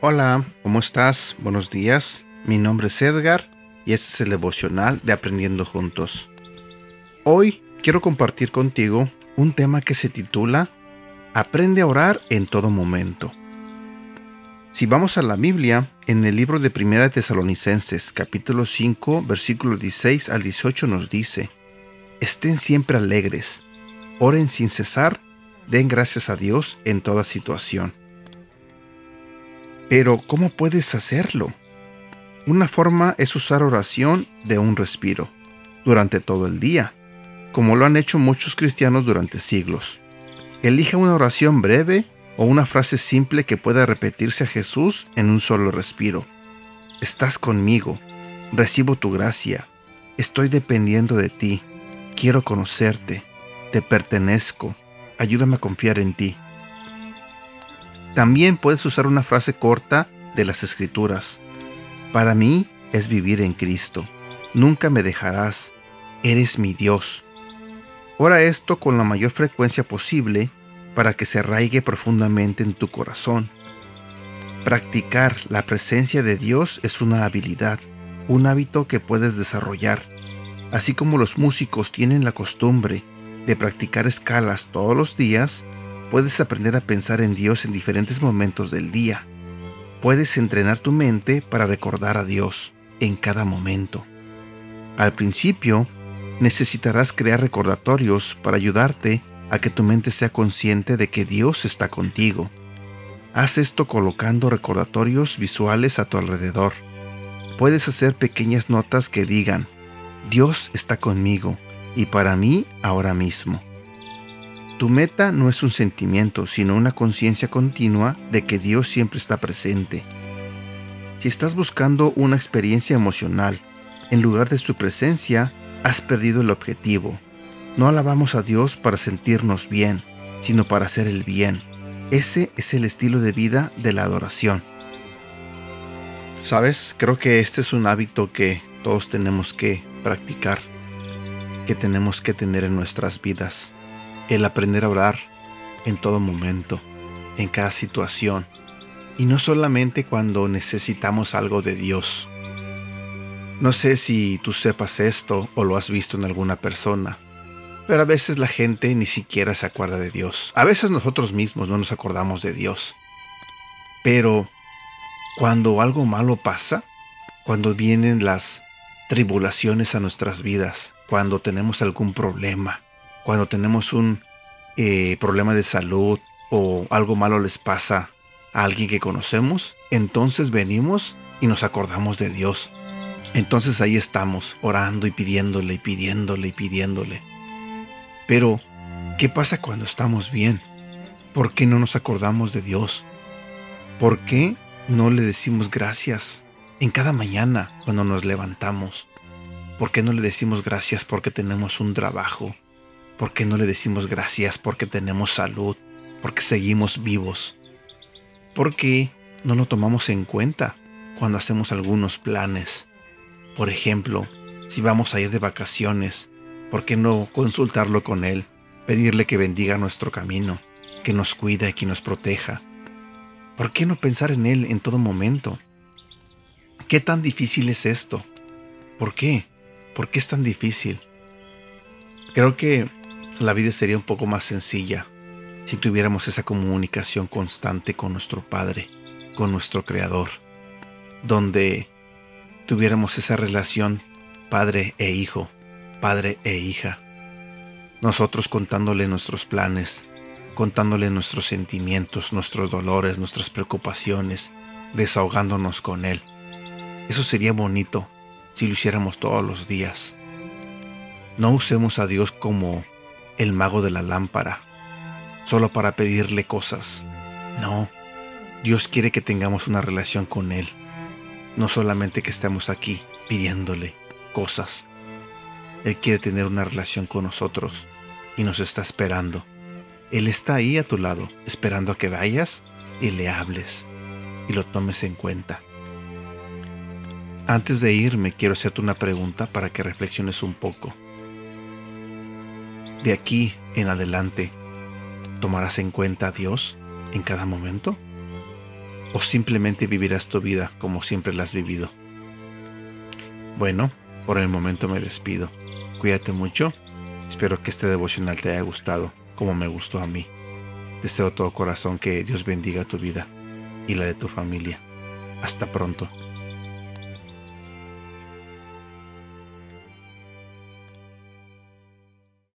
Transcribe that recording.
Hola, ¿cómo estás? Buenos días. Mi nombre es Edgar y este es el devocional de Aprendiendo Juntos. Hoy quiero compartir contigo un tema que se titula Aprende a orar en todo momento. Si vamos a la Biblia, en el libro de Primera Tesalonicenses, capítulo 5, versículo 16 al 18 nos dice, Estén siempre alegres, oren sin cesar, den gracias a Dios en toda situación. Pero, ¿cómo puedes hacerlo? Una forma es usar oración de un respiro, durante todo el día, como lo han hecho muchos cristianos durante siglos. Elija una oración breve o una frase simple que pueda repetirse a Jesús en un solo respiro. Estás conmigo, recibo tu gracia, estoy dependiendo de ti, quiero conocerte, te pertenezco, ayúdame a confiar en ti. También puedes usar una frase corta de las Escrituras. Para mí es vivir en Cristo. Nunca me dejarás. Eres mi Dios. Ora esto con la mayor frecuencia posible para que se arraigue profundamente en tu corazón. Practicar la presencia de Dios es una habilidad, un hábito que puedes desarrollar. Así como los músicos tienen la costumbre de practicar escalas todos los días, puedes aprender a pensar en Dios en diferentes momentos del día. Puedes entrenar tu mente para recordar a Dios en cada momento. Al principio, necesitarás crear recordatorios para ayudarte a que tu mente sea consciente de que Dios está contigo. Haz esto colocando recordatorios visuales a tu alrededor. Puedes hacer pequeñas notas que digan, Dios está conmigo y para mí ahora mismo. Tu meta no es un sentimiento, sino una conciencia continua de que Dios siempre está presente. Si estás buscando una experiencia emocional, en lugar de su presencia, has perdido el objetivo. No alabamos a Dios para sentirnos bien, sino para hacer el bien. Ese es el estilo de vida de la adoración. Sabes, creo que este es un hábito que todos tenemos que practicar, que tenemos que tener en nuestras vidas el aprender a orar en todo momento, en cada situación, y no solamente cuando necesitamos algo de Dios. No sé si tú sepas esto o lo has visto en alguna persona, pero a veces la gente ni siquiera se acuerda de Dios. A veces nosotros mismos no nos acordamos de Dios. Pero cuando algo malo pasa, cuando vienen las tribulaciones a nuestras vidas, cuando tenemos algún problema, cuando tenemos un eh, problema de salud o algo malo les pasa a alguien que conocemos, entonces venimos y nos acordamos de Dios. Entonces ahí estamos orando y pidiéndole y pidiéndole y pidiéndole. Pero, ¿qué pasa cuando estamos bien? ¿Por qué no nos acordamos de Dios? ¿Por qué no le decimos gracias en cada mañana cuando nos levantamos? ¿Por qué no le decimos gracias porque tenemos un trabajo? ¿Por qué no le decimos gracias porque tenemos salud, porque seguimos vivos? ¿Por qué no lo tomamos en cuenta cuando hacemos algunos planes? Por ejemplo, si vamos a ir de vacaciones, ¿por qué no consultarlo con Él, pedirle que bendiga nuestro camino, que nos cuide y que nos proteja? ¿Por qué no pensar en Él en todo momento? ¿Qué tan difícil es esto? ¿Por qué? ¿Por qué es tan difícil? Creo que la vida sería un poco más sencilla si tuviéramos esa comunicación constante con nuestro Padre, con nuestro Creador, donde tuviéramos esa relación Padre e Hijo, Padre e hija. Nosotros contándole nuestros planes, contándole nuestros sentimientos, nuestros dolores, nuestras preocupaciones, desahogándonos con Él. Eso sería bonito si lo hiciéramos todos los días. No usemos a Dios como el mago de la lámpara, solo para pedirle cosas. No, Dios quiere que tengamos una relación con Él, no solamente que estemos aquí pidiéndole cosas. Él quiere tener una relación con nosotros y nos está esperando. Él está ahí a tu lado, esperando a que vayas y le hables. y lo tomes en cuenta. Antes de irme, quiero hacerte una pregunta para que reflexiones un poco. De aquí en adelante, ¿tomarás en cuenta a Dios en cada momento? ¿O simplemente vivirás tu vida como siempre la has vivido? Bueno, por el momento me despido. Cuídate mucho. Espero que este devocional te haya gustado como me gustó a mí. Deseo todo corazón que Dios bendiga tu vida y la de tu familia. Hasta pronto.